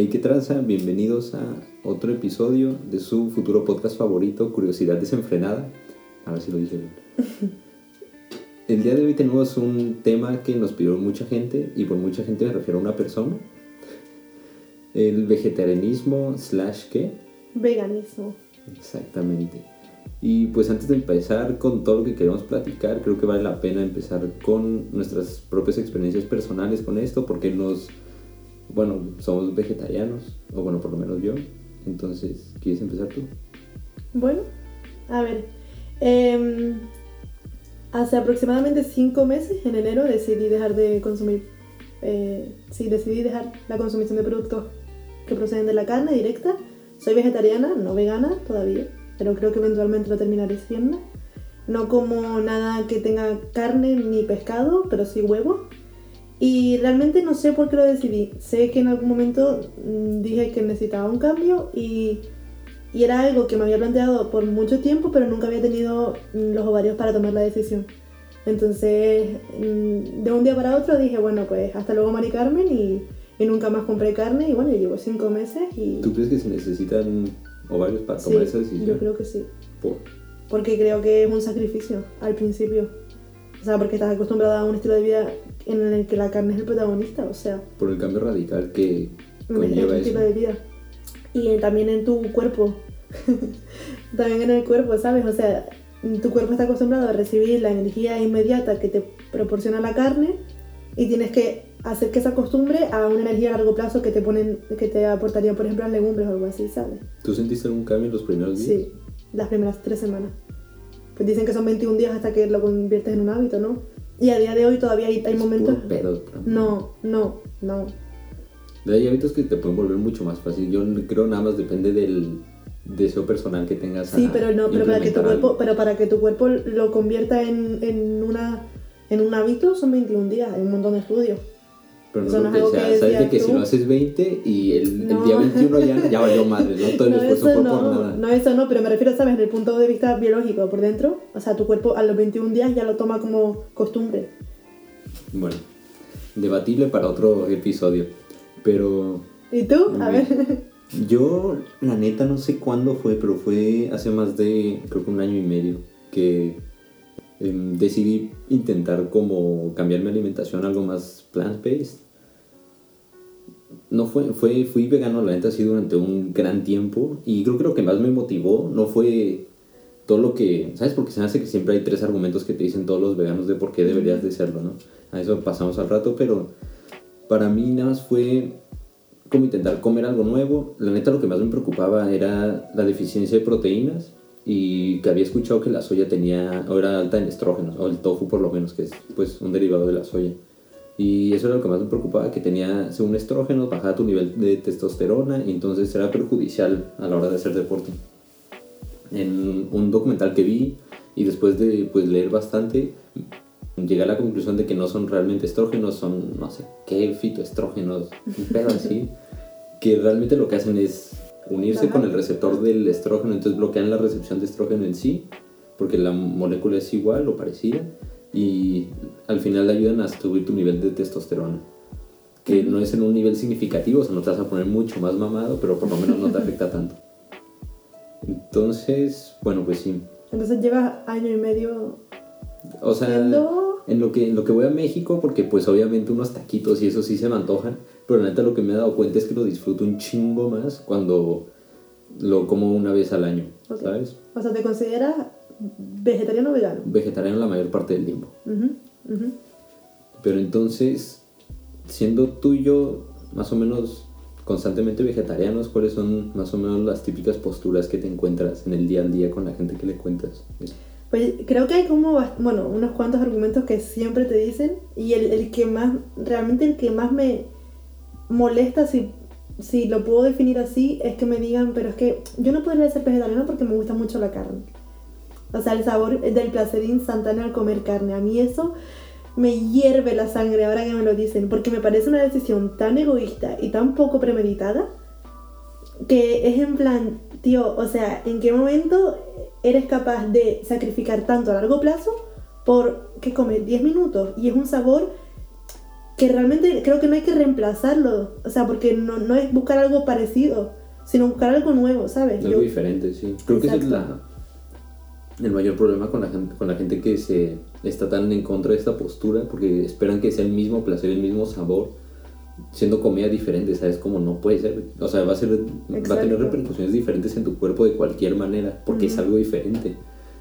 Hey, ¿qué tranza? Bienvenidos a otro episodio de su futuro podcast favorito, Curiosidad Desenfrenada. A ver si lo dije bien. El día de hoy tenemos un tema que nos pidió mucha gente, y por mucha gente me refiero a una persona. El vegetarianismo slash qué? Veganismo. Exactamente. Y pues antes de empezar con todo lo que queremos platicar, creo que vale la pena empezar con nuestras propias experiencias personales con esto, porque nos, bueno, somos vegetarianos, o bueno, por lo menos yo. Entonces, ¿quieres empezar tú? Bueno, a ver. em, hace aproximadamente cinco meses, en enero, decidí dejar de consumir. eh, sí, decidí dejar la consumición de productos que proceden de la carne directa. Soy vegetariana, no vegana todavía, pero creo que eventualmente lo terminaré siendo. No como nada que tenga carne ni pescado, pero sí huevo. Y realmente no sé por qué lo decidí. Sé que en algún momento mm, dije que necesitaba un cambio y, y era algo que me había planteado por mucho tiempo, pero nunca había tenido mm, los ovarios para tomar la decisión. Entonces, mm, de un día para otro dije, bueno, pues hasta luego Mari Carmen y, y nunca más compré carne y bueno, llevo cinco meses y... ¿Tú crees que se necesitan ovarios para Sí, tomar esa decisión? yo creo que sí. Por- Porque creo que es un sacrificio al principio. O sea, porque estás acostumbrada a un estilo de vida en el que la carne es el protagonista, o sea, por el cambio radical que conlleva estilo eso. de vida. Y en- también en tu cuerpo. también en el cuerpo, ¿sabes? O sea, tu cuerpo está acostumbrado a recibir la energía inmediata que te proporciona la carne y tienes que hacer que se acostumbre a una energía a largo plazo que te ponen, que te aportaría, por ejemplo, las legumbres o algo así, ¿sabes? ¿Tú sentiste algún cambio en los primeros días? Sí, las primeras tres semanas. Pues dicen que son 21 días hasta que lo conviertes en un hábito, ¿no? Y a día de hoy todavía hay, hay momentos... puro. No, no, no. Hay hábitos que te pueden volver mucho más fácil. Yo creo nada más depende del deseo personal que tengas. Sí, pero no, pero para que tu cuerpo, algo. pero para que tu cuerpo lo convierta en, en una en un hábito son 21 días, hay un montón de estudios. Pero no creo es que sabes de que si tú. lo haces 20 y el, el No. día 21 ya, ya valió madre, no todo el No, esfuerzo eso fue por no, nada. no, eso no, pero me refiero, ¿sabes? Desde el punto de vista biológico, por dentro, o sea, tu cuerpo a los 21 días ya lo toma como costumbre. Bueno, debatible para otro episodio. Pero ¿Y tú? A ver. yo, la neta, no sé cuándo fue, pero fue hace más de, creo que un año y medio, que em, decidí intentar como cambiar mi alimentación a algo más plant-based. No fue, fue, fui vegano, la neta, así durante un gran tiempo. Y creo que lo que más me motivó no fue todo lo que... ¿Sabes? Porque se me hace que siempre hay tres argumentos que te dicen todos los veganos de por qué deberías de serlo, ¿no? A eso pasamos al rato, pero para mí nada más fue como intentar comer algo nuevo. La neta lo que más me preocupaba era la deficiencia de proteínas y que había escuchado que la soya tenía, o era alta en estrógenos, o el tofu por lo menos, que es pues un derivado de la soya. Y eso era lo que más me preocupaba, que tenía, según estrógenos, bajaba tu nivel de testosterona y entonces era perjudicial a la hora de hacer deporte. En un documental que vi y después de pues, leer bastante, llegué a la conclusión de que no son realmente estrógenos, son no sé qué fitoestrógenos, un pedo así, que realmente lo que hacen es unirse Ajá. con el receptor del estrógeno, entonces bloquean la recepción de estrógeno en sí, porque la molécula es igual o parecida, y al final ayudan a subir tu nivel de testosterona. Que no es en un nivel significativo, o sea, no te vas a poner mucho más mamado, pero por lo menos no te afecta tanto. Entonces, bueno, pues sí. Entonces llevas año y medio O sea, en lo que en lo que voy a México, porque pues obviamente unos taquitos y eso sí se me antojan, pero la neta lo que me he dado cuenta es que lo disfruto un chingo más cuando lo como una vez al año, Ok. ¿sabes? O sea, te consideras vegetariano o vegano. Vegetariano la mayor parte del tiempo. Pero entonces, siendo tú y yo más o menos constantemente vegetarianos, ¿cuáles son más o menos las típicas posturas que te encuentras en el día al día con la gente que le cuentas? Pues creo que hay como, bueno, unos cuantos argumentos que siempre te dicen y el, el que más, realmente el que más me molesta, si, si lo puedo definir así, es que me digan, pero es que yo no podría ser vegetariano porque me gusta mucho la carne. O sea, el sabor del placer instantáneo al comer carne. A mí eso me hierve la sangre ahora que me lo dicen, porque me parece una decisión tan egoísta y tan poco premeditada que es en plan, tío, o sea, ¿en qué momento eres capaz de sacrificar tanto a largo plazo por, ¿qué comes? 10 minutos y es un sabor que realmente creo que no hay que reemplazarlo, o sea, porque no, no es buscar algo parecido, sino buscar algo nuevo, ¿sabes? Algo diferente, sí. Creo que ese es la, el mayor problema con la, gente, con la gente que se está tan en contra de esta postura, porque esperan que sea el mismo placer, el mismo sabor, siendo comida diferente, ¿sabes? Como no puede ser, o sea, va a, ser, va a tener repercusiones diferentes en tu cuerpo de cualquier manera, porque es algo diferente,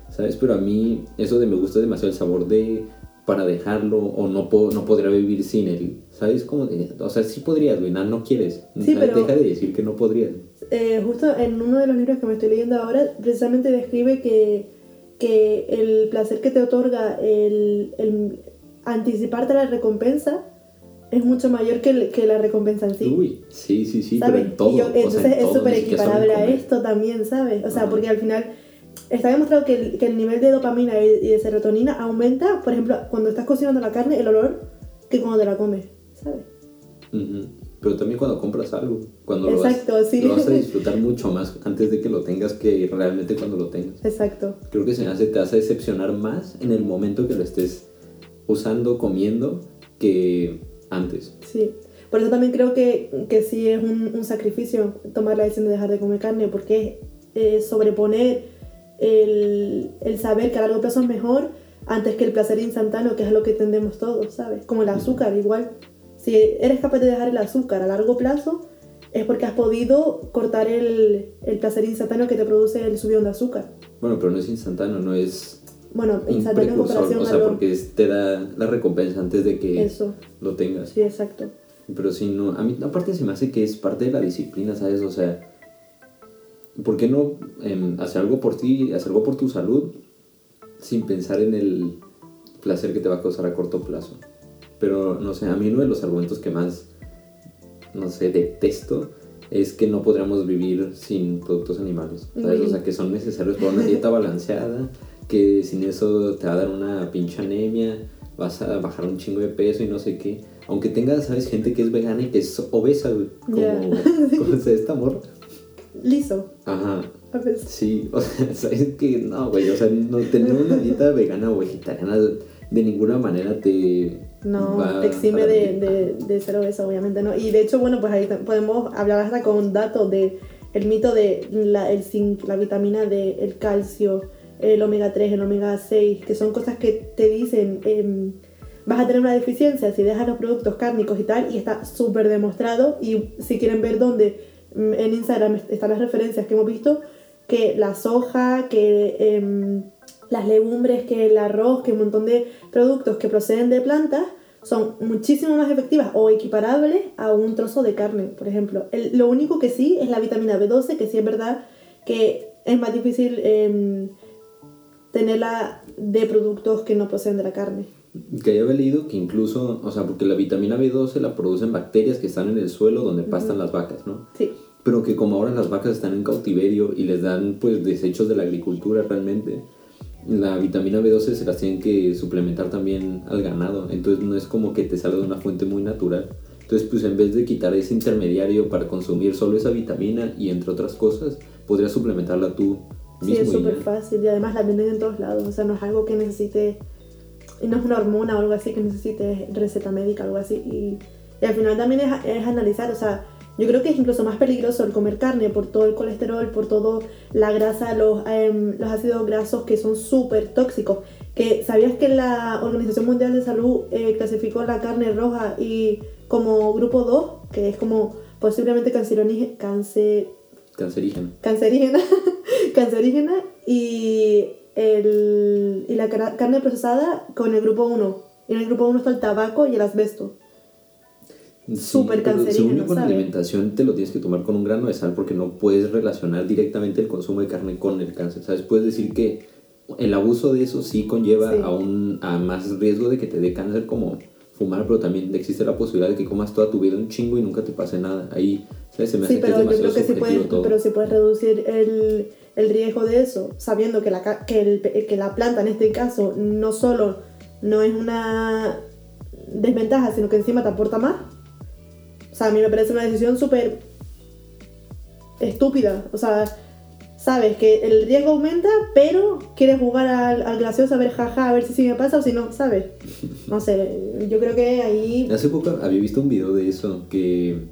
¿sabes? Pero a mí eso de me gusta demasiado el sabor de para dejarlo o no, puedo, no podría vivir sin él. ¿Sabes cómo? O sea, sí podrías, güey, no, quieres. Sí, pero, Deja de decir que no podrías. Eh, justo en uno de los libros que me estoy leyendo ahora, precisamente describe que, que el placer que te otorga el, el anticiparte a la recompensa es mucho mayor que, que, la recompensa en sí. Uy, sí, sí, sí, pero en todo. entonces es súper equiparable a esto también, ¿sabes? O sea, porque al final está demostrado que el, que el, nivel de dopamina y de serotonina aumenta, por ejemplo, cuando estás cocinando la carne, el olor, que cuando te la comes, ¿sabes? Pero también cuando compras algo, cuando lo, vas, sí. lo vas a disfrutar mucho más antes de que lo tengas que realmente cuando lo tengas. Exacto. Creo que se me hace, te hace decepcionar más en el momento que lo estés usando, comiendo, que antes. Sí. Por eso también creo que, que sí es un, un sacrificio tomar la decisión de dejar de comer carne, porque es sobreponer el, el, saber que a largo plazo es mejor antes que el placer instantáneo, que es lo que tendemos todos, ¿sabes? Como el azúcar, igual. Si eres capaz de dejar el azúcar a largo plazo, es porque has podido cortar el, el placer instantáneo que te produce el subión de azúcar. Bueno, pero no es instantáneo, no es bueno, instantáneo en comparación o sea, porque te da la recompensa antes de que Eso. lo tengas. Sí, exacto. Pero si no, a mí aparte se me hace que es parte de la disciplina, ¿sabes? O sea, ¿por qué no eh, hacer algo por ti, hacer algo por tu salud sin pensar en el placer que te va a causar a corto plazo? Pero no sé, a mí uno de los argumentos que más, no sé, detesto es que no podríamos vivir sin productos animales, ¿sabes? O sea, que son necesarios para una dieta balanceada, que sin eso te va a dar una pinche anemia, vas a bajar un chingo de peso y no sé qué. Aunque tengas, ¿sabes? Gente que es vegana y que es obesa, como, yeah. como esta morra liso. Ajá. Sí, o sea, sabes que no, güey, o sea, no tener una dieta vegana o vegetariana de ninguna manera te... No, te exime de, de, de, ser obesa, obviamente, ¿no? Y de hecho, bueno, pues ahí podemos hablar hasta con datos de el mito de la, el zinc, la vitamina D, el calcio, el omega 3, el omega 6, que son cosas que te dicen... Eh, vas a tener una deficiencia si dejas los productos cárnicos y tal, y está súper demostrado. Y si quieren ver dónde Mm, en Instagram están las referencias que hemos visto, que la soja, que eh, las legumbres, que el arroz, que un montón de productos que proceden de plantas son muchísimo más efectivas o equiparables a un trozo de carne, por ejemplo. El, lo único que sí es la vitamina B12, que sí es verdad que es más difícil eh, tenerla de productos que no proceden de la carne. Que haya leído que incluso, o sea, porque la vitamina B12 la producen bacterias que están en el suelo donde pastan las vacas, ¿no? Sí pero que como ahora las vacas están en cautiverio y les dan pues desechos de la agricultura realmente, la vitamina B12 se las tienen que suplementar también al ganado, entonces no es como que te salga de una fuente muy natural. Entonces, pues en vez de quitar ese intermediario para consumir solo esa vitamina y entre otras cosas, podrías suplementarla tú mismo. Sí, es súper fácil y además la venden en todos lados, o sea, no es algo que necesite, no es una hormona o algo así que necesite receta médica algo así. Y, y al final también es, es analizar, o sea, yo creo que es incluso más peligroso el comer carne por todo el colesterol, por toda la grasa, los, em, los ácidos grasos que son súper tóxicos. Que, ¿Sabías que la Organización Mundial de Salud eh, clasificó la carne roja y como grupo 2, que es como posiblemente cáncer, cancerígena. Cancerígena, cancerígena y, el, y la carne procesada con el grupo 1. Y en el grupo 1 está el tabaco y el asbesto súper cancerígeno. Según yo, con alimentación te lo tienes que tomar con un grano de sal porque no puedes relacionar directamente el consumo de carne con el cáncer. ¿Sabes? Puedes decir que el abuso de eso sí conlleva A, un, a más riesgo de que te dé cáncer como fumar, pero también existe la posibilidad de que comas toda tu vida un chingo y nunca te pase nada. Ahí ¿sabes? se me hace sí, pero que es yo creo que sí puedes, Pero si puedes reducir el, el, riesgo de eso, sabiendo que la, que, el, que la planta en este caso no solo no es una desventaja, sino que encima te aporta más, sea, a mí me parece una decisión súper estúpida. O sea, sabes que el riesgo aumenta, pero quieres jugar al, al gracioso a ver jaja, a ver si sí me pasa o si no, ¿sabes? No sé, yo creo que ahí... Hace poco había visto un video de eso que,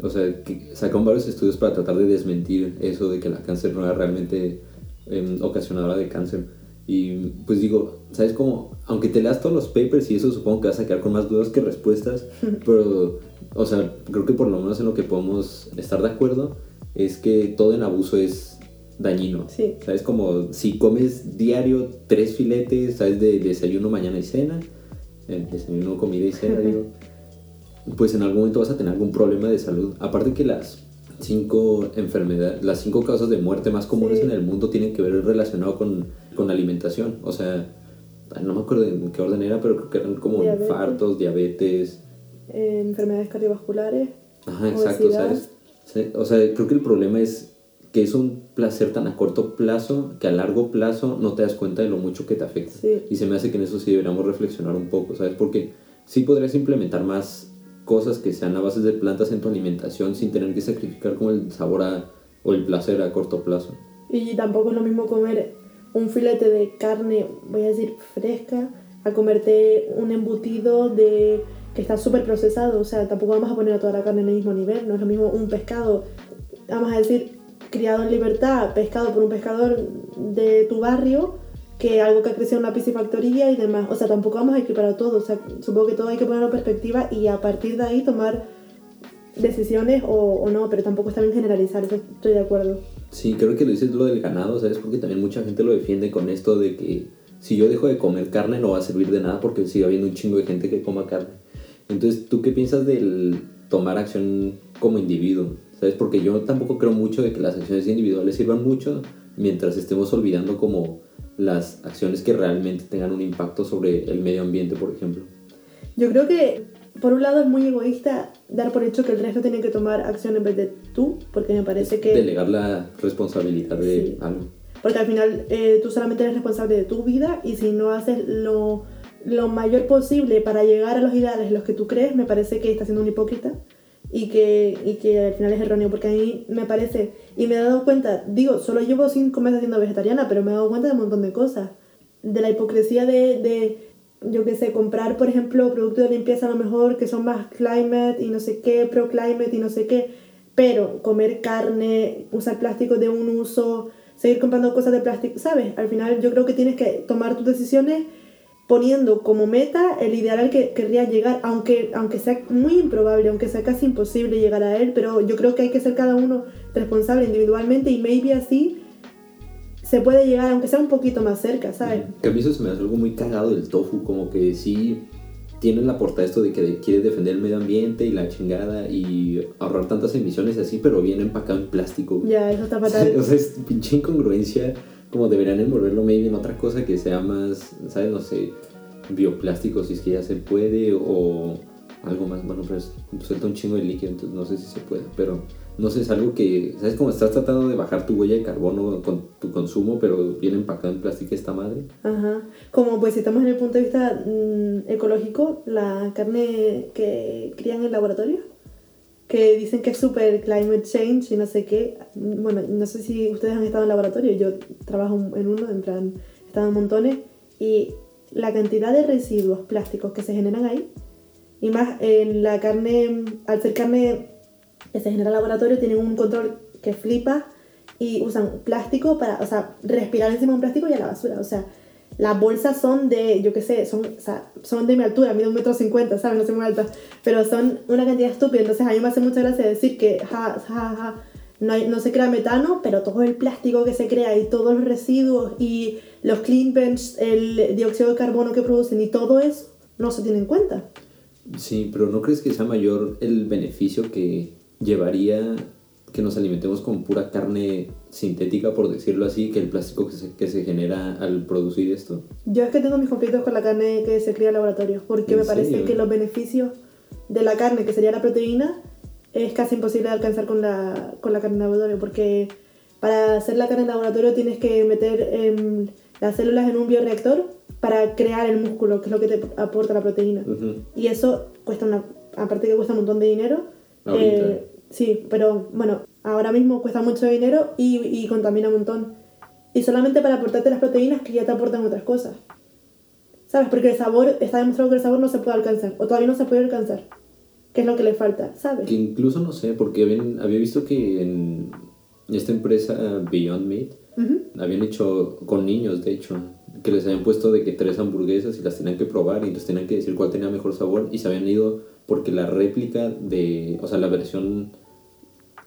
o sea, que sacaron varios estudios para tratar de desmentir eso de que la cáncer no era realmente em, ocasionadora de cáncer. Y pues digo, ¿sabes cómo? Aunque te leas todos los papers y eso, supongo que vas a quedar con más dudas que respuestas, pero, o sea, creo que por lo menos en lo que podemos estar de acuerdo es que todo en abuso es dañino. Sí. ¿Sabes? Como si comes diario tres filetes, ¿sabes? De desayuno, mañana y cena, eh, desayuno, comida y cena, digo, pues en algún momento vas a tener algún problema de salud. Aparte que las cinco enfermedades, las cinco causas de muerte más comunes Sí. en el mundo tienen que ver relacionado con, con alimentación. O sea, no me acuerdo en qué orden era, pero creo que eran como Diabetes. infartos, diabetes. eh, enfermedades cardiovasculares. Ajá, exacto. ¿sabes? Sí, O sea, creo que el problema es que es un placer tan a corto plazo que a largo plazo no te das cuenta de lo mucho que te afecta. Sí. Y se me hace que en eso sí deberíamos reflexionar un poco, ¿sabes? Porque sí podrías implementar más cosas que sean a base de plantas en tu alimentación sin tener que sacrificar como el sabor a- o el placer a corto plazo. Y tampoco es lo mismo comer un filete de carne, voy a decir, fresca, a comerte un embutido de que está súper procesado. O sea, tampoco vamos a poner a toda la carne en el mismo nivel. No es lo mismo un pescado, vamos a decir, criado en libertad, pescado por un pescador de tu barrio, que algo que ha crecido en una piscifactoría y demás. O sea, tampoco vamos a equiparar todo. O sea, supongo que todo hay que ponerlo en perspectiva y a partir de ahí tomar decisiones o, o no, pero tampoco está bien generalizar, estoy de acuerdo. Sí, creo que lo dices lo del ganado, ¿sabes? Porque también mucha gente lo defiende con esto de que si yo dejo de comer carne no va a servir de nada porque sigue habiendo un chingo de gente que coma carne. Entonces, ¿tú qué piensas del tomar acción como individuo? ¿Sabes? Porque yo tampoco creo mucho de que las acciones individuales sirvan mucho mientras estemos olvidando como las acciones que realmente tengan un impacto sobre el medio ambiente, por ejemplo. Yo creo que, por un lado, es muy egoísta dar por hecho que el resto tiene que tomar acción en vez de tú, porque me parece que... Delegar la responsabilidad de Sí. algo. Porque al final eh, tú solamente eres responsable de tu vida y si no haces lo, lo mayor posible para llegar a los ideales en los que tú crees, me parece que estás siendo un hipócrita y que, y que al final es erróneo. Porque a mí me parece, y me he dado cuenta, digo, solo llevo cinco meses siendo vegetariana, pero me he dado cuenta de un montón de cosas. De la hipocresía de, de yo qué sé, comprar, por ejemplo, productos de limpieza a lo mejor que son más climate y no sé qué, pro climate y no sé qué, pero comer carne, usar plástico de un uso, seguir comprando cosas de plástico, ¿sabes? Al final yo creo que tienes que tomar tus decisiones poniendo como meta el ideal al que querrías llegar, aunque, aunque sea muy improbable, aunque sea casi imposible llegar a él, pero yo creo que hay que ser cada uno responsable individualmente y maybe así se puede llegar, aunque sea un poquito más cerca, ¿sabes? Que a mí eso me hace algo muy cagado del tofu, como que sí tienen la portada esto de que quiere defender el medio ambiente y la chingada y ahorrar tantas emisiones y así, pero viene empacado en plástico. güey. Ya, eso está fatal. o sea, es pinche incongruencia, como deberían envolverlo maybe en otra cosa que sea más, ¿sabes? No sé, bioplástico si es que ya se puede o algo más, bueno, pero es- suelta un chingo de líquido, entonces no sé si se puede, pero no sé, es algo que, ¿sabes? Como estás tratando de bajar tu huella de carbono con tu consumo, pero viene empacado en plástico esta madre. Ajá. Como pues si estamos en el punto de vista mm, ecológico, la carne que crían en laboratorio, que dicen que es super climate change y no sé qué. Mm, Bueno, no sé si ustedes han estado en laboratorio, yo trabajo en uno, en plan, he estado en montones, y la cantidad de residuos plásticos que se generan ahí, y más en la carne, al ser carne se genera en laboratorio, tienen un control que flipa y usan plástico para, o sea, respirar encima de un plástico y a la basura. O sea, las bolsas son de, yo qué sé, son, o sea, son de mi altura, mido un metro cincuenta, ¿sabes? No soy muy alta, pero son una cantidad estúpida. Entonces a mí me hace mucha gracia decir que, ja, ja, ja, no, hay- no se crea metano, pero todo el plástico que se crea y todos los residuos y los clean bench, el dióxido de carbono que producen y todo eso no se tiene en cuenta. Sí, pero ¿no crees que sea mayor el beneficio que llevaría que nos alimentemos con pura carne sintética, por decirlo así, que el plástico que se, que se genera al producir esto? Yo es que tengo mis conflictos con la carne que se cría en laboratorio, porque ¿En me parece serio? que los beneficios de la carne, que sería la proteína, es casi imposible de alcanzar con la, con la carne en laboratorio, porque para hacer la carne en laboratorio tienes que meter em, las células en un bioreactor para crear el músculo, que es lo que te aporta la proteína. Ujú. Y eso cuesta una, aparte que cuesta un montón de dinero. Eh, sí, pero bueno, ahora mismo cuesta mucho dinero y, y contamina un montón. Y solamente para aportarte las proteínas que ya te aportan otras cosas. ¿Sabes? Porque el sabor, está demostrado que el sabor no se puede alcanzar, o todavía no se puede alcanzar. ¿Qué es lo que le falta? ¿Sabes? Que incluso no sé, porque habían- había visto que en esta empresa Beyond Meat Ujú. habían hecho con niños, de hecho, que les habían puesto de que tres hamburguesas y las tenían que probar y entonces tenían que decir cuál tenía mejor sabor y se habían ido porque la réplica de, o sea, la versión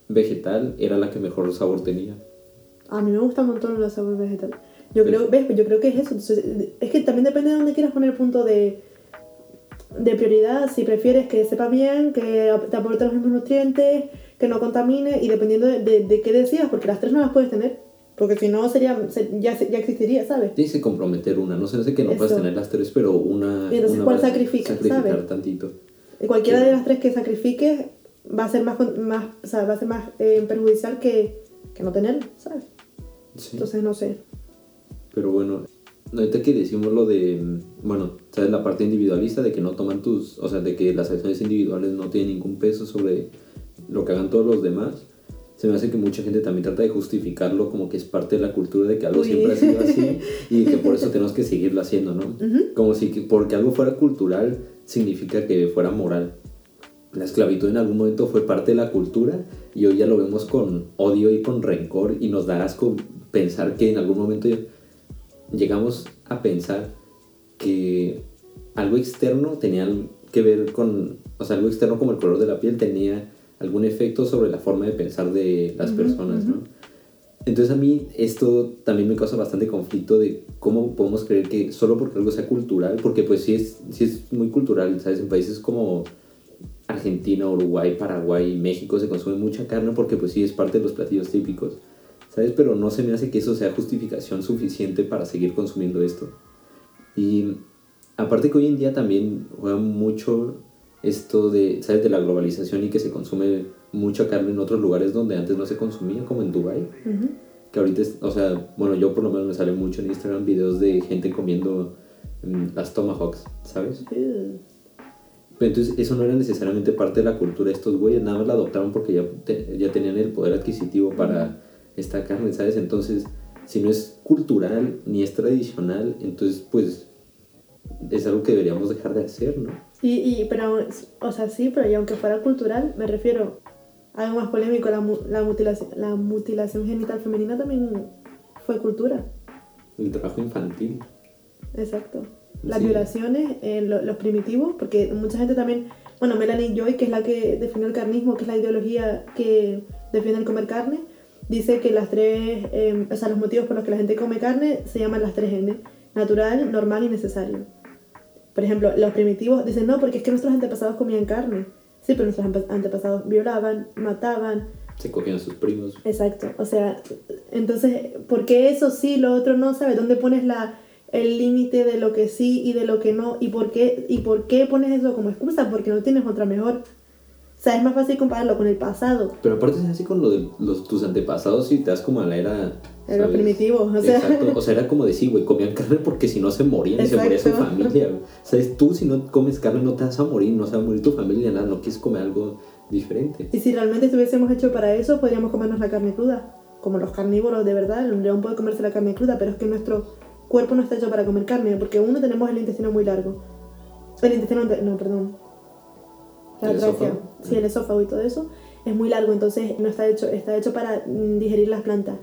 vegetal era la que mejor sabor tenía. A mí me gusta un montón los sabores vegetales. Yo creo, ¿ves? Yo creo que es eso. Entonces, es que también depende de dónde quieras poner el punto de, de prioridad. Si prefieres que sepa bien, que te aporte los mismos nutrientes, que no contamine, y dependiendo de, de, de qué decidas, porque las tres no las puedes tener. Porque si no, sería, se- ya, ya existiría, ¿sabes? Tienes que comprometer una, no sé, sé que no puedes Eso. tener las tres, pero una... Y entonces, una ¿cuál vas a sacrificas, Sacrificar sabes? tantito. Cualquiera de las tres que sacrifiques va a ser más, más, o sea, va a ser más eh, perjudicial que, que no tenerlo, ¿sabes? Sí. Entonces, no sé. Pero bueno, ahorita que decimos lo de, mm, bueno, sabes la parte individualista de que no toman tus, o sea, de que las acciones individuales no tienen ningún peso sobre lo que hagan todos los demás. Se me hace que mucha gente también trata de justificarlo como que es parte de la cultura de que algo Uy. siempre ha sido así y que por eso tenemos que seguirlo haciendo, ¿no? Como si que porque algo fuera cultural significa que fuera moral. La esclavitud en algún momento fue parte de la cultura y hoy ya lo vemos con odio y con rencor y nos da asco pensar que en algún momento llegamos a pensar que algo externo tenía que ver con, o sea, algo externo como el color de la piel tenía algún efecto sobre la forma de pensar de las personas. ¿no? Entonces a mí esto también me causa bastante conflicto de cómo podemos creer que solo porque algo sea cultural, porque pues sí es, sí es muy cultural, ¿sabes? En países como Argentina, Uruguay, Paraguay, México se consume mucha carne porque pues sí es parte de los platillos típicos, ¿sabes? Pero no se me hace que eso sea justificación suficiente para seguir consumiendo esto. Y aparte que hoy en día también juega mucho esto de, ¿sabes? De la globalización y que se consume mucha carne en otros lugares donde antes no se consumía, como en Dubai Ujú. que ahorita, es- o sea, bueno, yo por lo menos me salen mucho en Instagram videos de gente comiendo mm, las tomahawks, ¿sabes? Pero entonces eso no era necesariamente parte de la cultura estos güeyes, nada más la adoptaron porque ya, te- ya tenían el poder adquisitivo para esta carne, ¿sabes? Entonces, si no es cultural ni es tradicional, entonces pues es algo que deberíamos dejar de hacer, ¿no? Y, y, pero, o sea, sí, pero y aunque fuera cultural, me refiero algo más polémico, la, la, mutilación, la mutilación genital femenina también fue cultura. El trabajo infantil. Exacto. Las Sí. violaciones, eh, lo- los primitivos, porque mucha gente también, bueno, Melanie Joy, que es la que definió el carnismo, que es la ideología que defiende el comer carne, dice que las tres, eh, o sea, los motivos por los que la gente come carne se llaman las tres N, natural, normal y necesario. Por ejemplo, los primitivos dicen, no, porque es que nuestros antepasados comían carne. Sí, pero nuestros ante- antepasados violaban, mataban, Se cogían a sus primos. Exacto, o sea, entonces, ¿por qué eso sí, lo otro no? ¿Sabes? ¿Dónde pones la, el límite de lo que sí y de lo que no? ¿Y por, qué, ¿Y por qué pones eso como excusa? Porque no tienes otra mejor. O sea, es más fácil compararlo con el pasado, Pero aparte es así con lo de los, tus antepasados y te das como a la era... lo ¿sabes? primitivo. O sea, Exacto, o sea, era como decir, güey, comían carne porque si no se morían y se moría su familia. güey. ¿Sabes? Tú si no comes carne no te vas a morir, no se va a morir tu familia, nada, no quieres comer algo diferente. y si realmente estuviésemos hecho para eso, podríamos comernos la carne cruda. Como los carnívoros de verdad, el león puede comerse la carne cruda, pero es que nuestro cuerpo no está hecho para comer carne, porque uno tenemos el intestino muy largo. El intestino, no, perdón. La ¿El tráquea. Sí, el esófago y todo eso es muy largo, entonces no está hecho, está hecho para mm, digerir las plantas.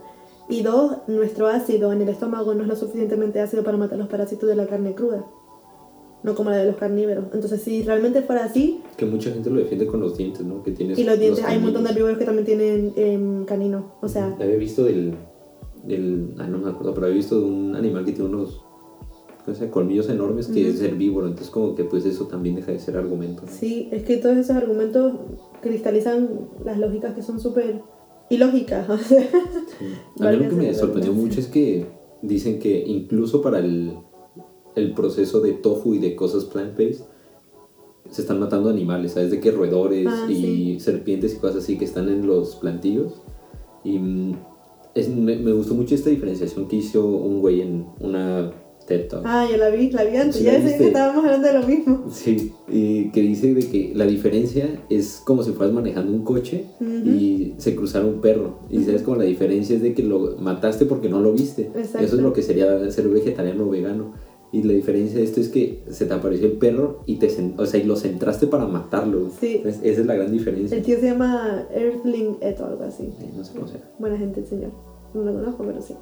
Y dos, nuestro ácido en el estómago no es lo suficientemente ácido para matar los parásitos de la carne cruda. No como la de los carnívoros. Entonces, si realmente fuera así, Que mucha gente lo defiende con los dientes, ¿no? Que tienes y los dientes, hay un montón de caninos. herbívoros que también tienen em, canino. O sea, Había visto del, del... Ah, no me acuerdo, pero había visto de un animal que tiene unos... ¿cómo se llama? colmillos enormes que Ujú. es herbívoro, entonces como que pues eso también deja de ser argumento. ¿no? sí, es que todos esos argumentos cristalizan las lógicas que son súper ilógicas. O sea, Sí. A mí lo que me sorprendió mucho es que dicen que incluso para el, el proceso de tofu y de cosas plant-based se están matando animales, ¿sabes? De que roedores Ah, y sí. serpientes y cosas así que están en los plantillos. Y mm, es- me, me gustó mucho esta diferenciación que hizo un güey en una TED Talk. Ah, yo la vi, la vi antes. Sí, ya viste. que estábamos hablando de lo mismo. Sí, y que dice de que la diferencia es como si fueras manejando un coche Ujú. y se cruzara un perro. Y sabes como la diferencia es de que lo mataste porque no lo viste. Exacto. Eso es lo que sería ser vegetariano o vegano. Y la diferencia de esto es que se te apareció el perro y te o sea, y lo centraste para matarlo. Sí. Entonces, esa es la gran diferencia. El tío se llama Earthling Et o algo así. Sí, No sé cómo sea. Buena gente el señor. No lo conozco, pero sí.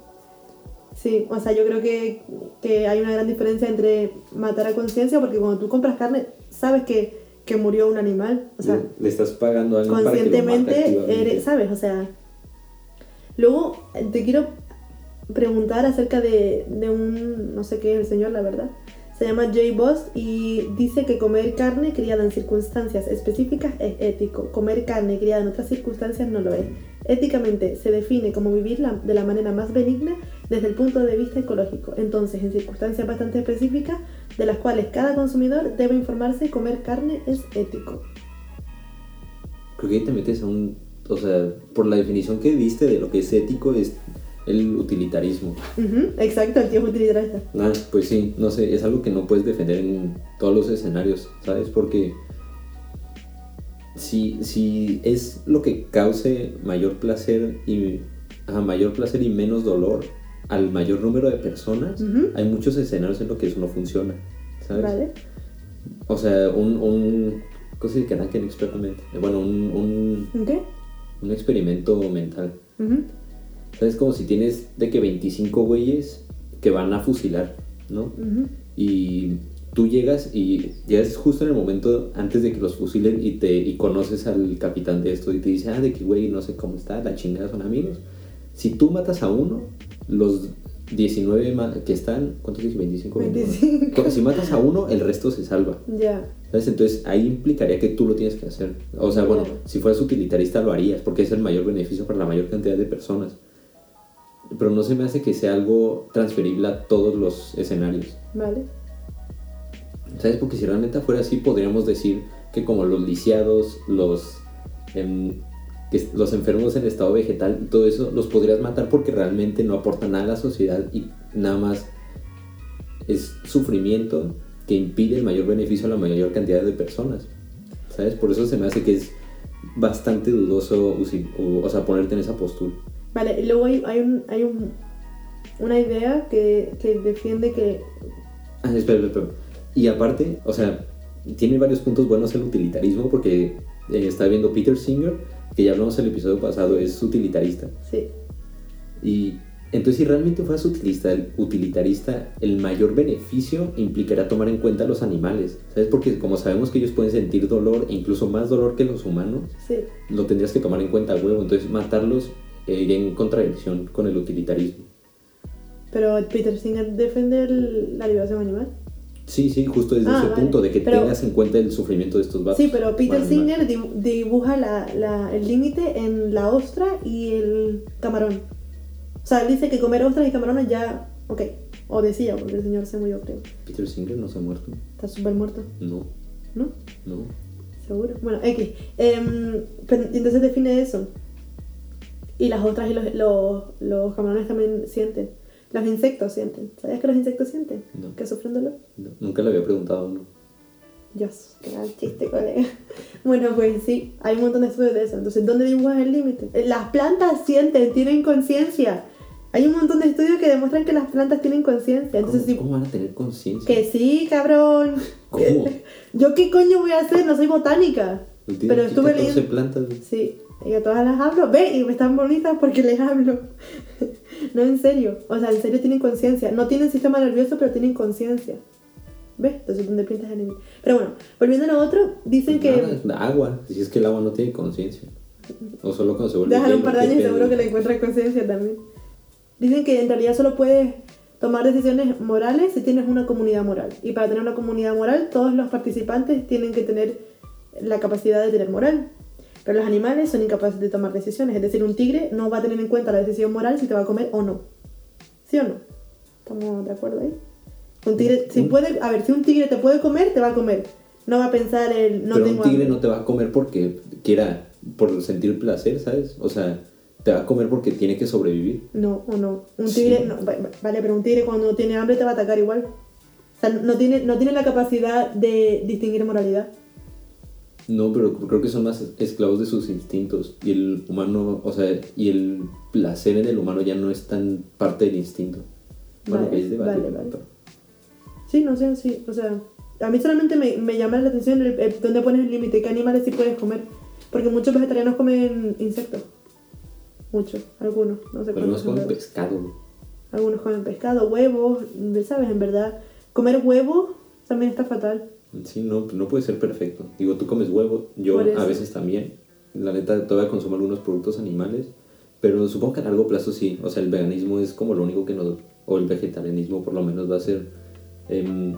Sí, o sea, yo creo que, que hay una gran diferencia entre matar a conciencia, porque cuando tú compras carne, sabes que, que murió un animal. O sea, le, le estás pagando a alguien para que lo mate conscientemente eres, ¿sabes? O sea. Luego eh, te quiero preguntar acerca de, de un. No sé qué es el señor, la verdad. Se llama Jay Boss y dice que comer carne criada en circunstancias específicas es ético. Comer carne criada en otras circunstancias no lo es. Éticamente se define como vivir la- de la manera más benigna desde el punto de vista ecológico. Entonces, en circunstancias bastante específicas, de las cuales cada consumidor debe informarse, comer carne es ético. Creo que ahí te metes a un. O sea, por la definición que diste de lo que es ético, es el utilitarismo. Ujú, exacto, el tío utilitarista. Ah, pues sí, no sé, es algo que no puedes defender en todos los escenarios, ¿sabes? Porque si, si es lo que cause mayor placer y a mayor placer y menos dolor al mayor número de personas, hay muchos escenarios en los que eso no funciona, ¿sabes? Vale. O sea, un, un ¿cómo se dice? Kanaken experiment, bueno, un, un, ¿Qué? un experimento mental. Ujú. ¿Sabes? Como si tienes de que 25 güeyes que van a fusilar, ¿no? Ujú. y tú llegas y llegas justo en el momento antes de que los fusilen y te y conoces al capitán de esto y te dice, ah, de que güey, no sé cómo está, la chingada son amigos. Si tú matas a uno, los 19 ma- que están, ¿cuántos dije? 25. 25. Si matas a uno, el resto se salva. Ya. ¿Sabes? Entonces ahí implicaría que tú lo tienes que hacer. O sea, bueno, si fueras utilitarista lo harías porque es el mayor beneficio para la mayor cantidad de personas. Pero no se me hace que sea algo transferible a todos los escenarios. Vale. ¿Sabes? Porque si realmente fuera así, podríamos decir que como los lisiados, los, em, que- los enfermos en estado vegetal y todo eso, los podrías matar porque realmente no aportan nada a la sociedad y nada más es sufrimiento que impide el mayor beneficio a la mayor cantidad de personas. ¿Sabes? Por eso se me hace que es bastante dudoso o, o sea, ponerte en esa postura. Vale, y luego hay, hay, un, hay un, una idea que, que defiende que. Ah, espera, espera, espera. Y aparte, o sea, tiene varios puntos buenos el utilitarismo porque eh, está viendo Peter Singer, que ya hablamos en el episodio pasado, es utilitarista. Sí. Y entonces si realmente fueras utilista, utilitarista, el mayor beneficio implicará tomar en cuenta a los animales, ¿sabes? Porque como sabemos que ellos pueden sentir dolor, e incluso más dolor que los humanos, Sí. lo tendrías que tomar en cuenta a huevo. Entonces matarlos eh, iría en contradicción con el utilitarismo. Pero Peter Singer defiende la liberación animal. Sí, sí, justo desde Ah, ese vale. punto, de que Pero- tengas en cuenta el sufrimiento de estos vatos. Sí, pero Peter Singer dibu- dibuja la- la- el límite en la ostra y el camarón. O sea, él dice que comer ostras y camarones ya. Ok. O decía, porque el señor se murió, creo. Peter Singer no se ha muerto. Está súper muerto, No, ¿no? no. Seguro. Bueno, X. Pero entonces define eso. Y las ostras y los, los, los camarones también sienten. Los insectos sienten. ¿Sabías que los insectos sienten? No. Que sufren dolor. no. Nunca le había preguntado a uno. Dios, qué mal chiste, colega. Bueno, pues sí, hay un montón de estudios de eso. Entonces, ¿dónde dibujas el límite? Las plantas sienten, tienen conciencia. Hay un montón de estudios que demuestran que las plantas tienen conciencia. ¿Cómo, van a tener conciencia? que sí, cabrón. ¿Cómo? ¿Yo qué coño voy a hacer? No soy botánica. Pero estuve 14 leyendo- plantas. Sí, y a todas las hablo. Ve, y están bonitas porque les hablo. no, en serio. O sea, en serio tienen conciencia. No tienen sistema nervioso, pero tienen conciencia. ¿Ves? Entonces, ¿dónde pintas el? Pero bueno, volviendo a lo otro, dicen que. Nada, es agua. Si es que el agua no tiene conciencia. O solo cuando se vuelve. Déjalo un par de ¿qué años y seguro que le encuentras conciencia también. Dicen que en realidad solo puedes tomar decisiones morales si tienes una comunidad moral. Y para tener una comunidad moral, todos los participantes tienen que tener la capacidad de tener moral. Pero los animales son incapaces de tomar decisiones. Es decir, un tigre no va a tener en cuenta la decisión moral si te va a comer o no. ¿Sí o no? ¿Estamos de acuerdo ahí? Un tigre, si Un- puede, a ver, si un tigre te puede comer, te va a comer. No va a pensar el no Pero un tengo tigre hambre. no te va a comer porque quiera, por sentir placer, ¿sabes? O sea, te va a comer porque tiene que sobrevivir. No, o no. Un Sí. tigre, no, va- va- vale, pero un tigre cuando tiene hambre te va a atacar igual. O sea, no tiene, no tiene la capacidad de distinguir moralidad. No, pero creo que son más esclavos de sus instintos. Y el humano, o sea, y el placer en el humano ya no es tan parte del instinto. Bueno, Vale, que es debate, vale, vale. Pero- Sí, no sé, sí. O sea, a mí solamente me, me llama la atención el, el- dónde pones el límite, qué animales sí puedes comer. Porque muchos vegetarianos comen insectos. Muchos, algunos. No sé Pero no cuántos. es como en verdad. pescado. Algunos comen pescado, huevos, ¿sabes? En verdad, comer huevos también está fatal. Sí, no, no puede ser perfecto. Digo, tú comes huevo, yo a veces también. La neta, todavía consumo algunos productos animales. Pero supongo que a largo plazo sí. O sea, el veganismo es como lo único que nos. O el vegetarianismo, por lo menos, va a ser em,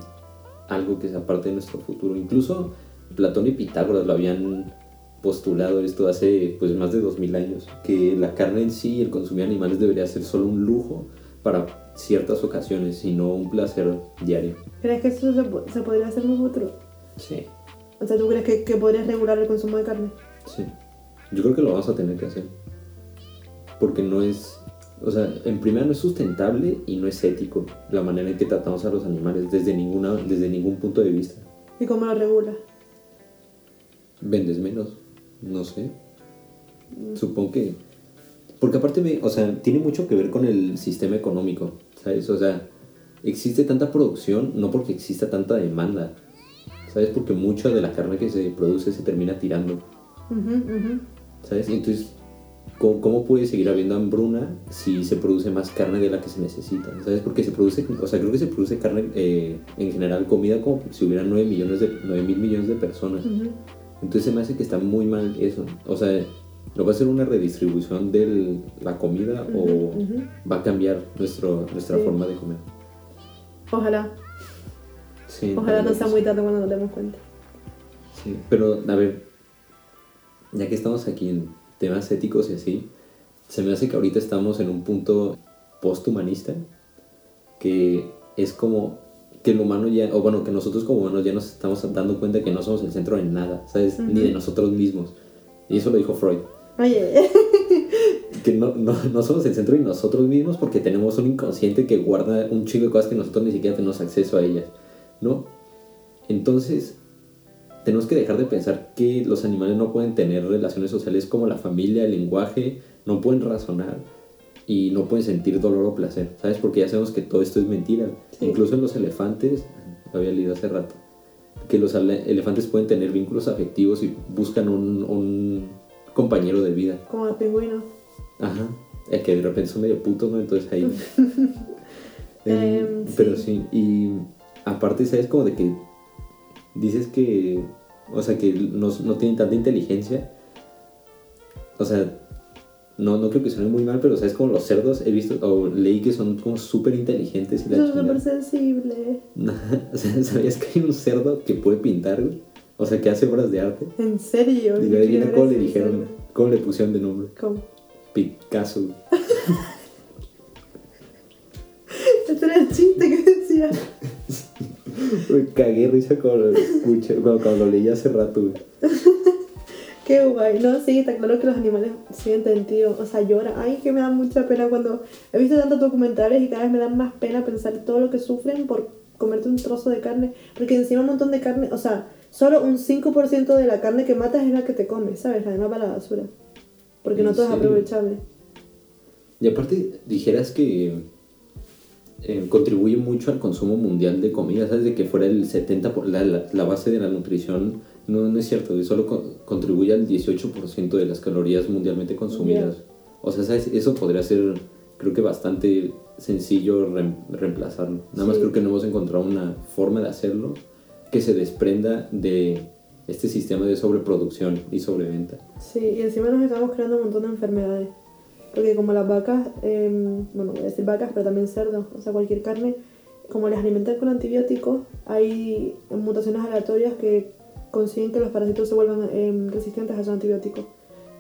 algo que sea parte de nuestro futuro. Incluso Platón y Pitágoras lo habían postulado esto hace pues más de 2000 años. Que la carne en sí, el consumir animales, debería ser solo un lujo para ciertas ocasiones y no un placer diario. ¿Crees que eso se, se podría hacer en? Sí. O sea, ¿tú crees que, que podrías regular el consumo de carne? Sí. Yo creo que lo vamos a tener que hacer. Porque no es. O sea, en primera no es sustentable y no es ético la manera en que tratamos a los animales desde, ninguna, desde ningún punto de vista. ¿Y cómo lo regulas? Vendes menos, no sé. Supongo que. Porque aparte, me, o sea, tiene mucho que ver con el sistema económico, ¿sabes? O sea, existe tanta producción no porque exista tanta demanda, ¿sabes? Porque mucha de la carne que se produce se termina tirando. ¿Sabes? Entonces, ¿cómo, cómo puede seguir habiendo hambruna si se produce más carne de la que se necesita? ¿Sabes? Porque se produce, o sea, creo que se produce carne, eh, en general, comida como si hubiera 9, millones de, 9 mil millones de personas. Entonces se me hace que está muy mal eso. O sea, ¿lo va a ser una redistribución de la comida o va a cambiar nuestro, nuestra Sí. forma de comer? Ojalá. Sí, Ojalá no sea muy tarde cuando nos demos cuenta. Sí, pero a ver, ya que estamos aquí en temas éticos y así, se me hace que ahorita estamos en un punto posthumanista que es como que el humano ya, o bueno, que nosotros como humanos ya nos estamos dando cuenta que no somos el centro de nada, ¿sabes? Ni de nosotros mismos. Y eso lo dijo Freud, Oye, que no, no, no somos el centro de nosotros mismos porque tenemos un inconsciente que guarda un chingo de cosas que nosotros ni siquiera tenemos acceso a ellas, ¿no? Entonces, tenemos que dejar de pensar que los animales no pueden tener relaciones sociales como la familia, el lenguaje, no pueden razonar y no pueden sentir dolor o placer, ¿sabes? Porque ya sabemos que todo esto es mentira. Sí. Incluso en los elefantes, lo había leído hace rato, que los elefantes pueden tener vínculos afectivos y buscan un, un compañero de vida. como los pingüinos. Ajá. Es que de repente son medio putos, ¿no? Entonces ahí. Eh, Em, Pero sí. sí, y aparte, ¿sabes? Como de que dices que, o sea, que no, no tienen tanta inteligencia. O sea, no, no creo que suene muy mal, pero ¿sabes? Como los cerdos, he visto, o leí que son como súper inteligentes y la chingada. súper sensible. o sea, ¿sabías que hay un cerdo que puede pintar, güey? O sea, que hace obras de arte. ¿En serio? Y adivina cómo le dijeron, cómo le pusieron de nombre. ¿Cómo? Picasso. Este era el chiste que decía. Me cagué risa cuando lo escuché, cuando, cuando lo leí hace rato, güey. Qué guay. No, sí, está claro que los animales sienten, tío. O sea, lloran. Ay, que me da mucha pena cuando he visto tantos documentales y cada vez me da más pena pensar todo lo que sufren por comerte un trozo de carne. Porque encima un montón de carne, o sea, solo un 5% de la carne que matas es la que te comes, ¿sabes? La demás va a la basura. Porque no ¿En todo es aprovechable. Y aparte, dijeras que eh, contribuye mucho al consumo mundial de comida, ¿sabes? De que fuera el 70%, por, la, la, la base de la nutrición, no, no es cierto, solo co- contribuye al 18% de las calorías mundialmente consumidas. O sea, ¿sabes? Eso podría ser, creo que bastante sencillo rem- reemplazarlo. Nada más Sí. creo que no hemos encontrado una forma de hacerlo que se desprenda de este sistema de sobreproducción y sobreventa. Sí, y encima nos estamos creando un montón de enfermedades. Porque como las vacas, em, bueno, voy a decir vacas, pero también cerdos, o sea, cualquier carne, como les alimentan con antibióticos, hay mutaciones aleatorias que consiguen que los parásitos se vuelvan em, resistentes a esos antibióticos.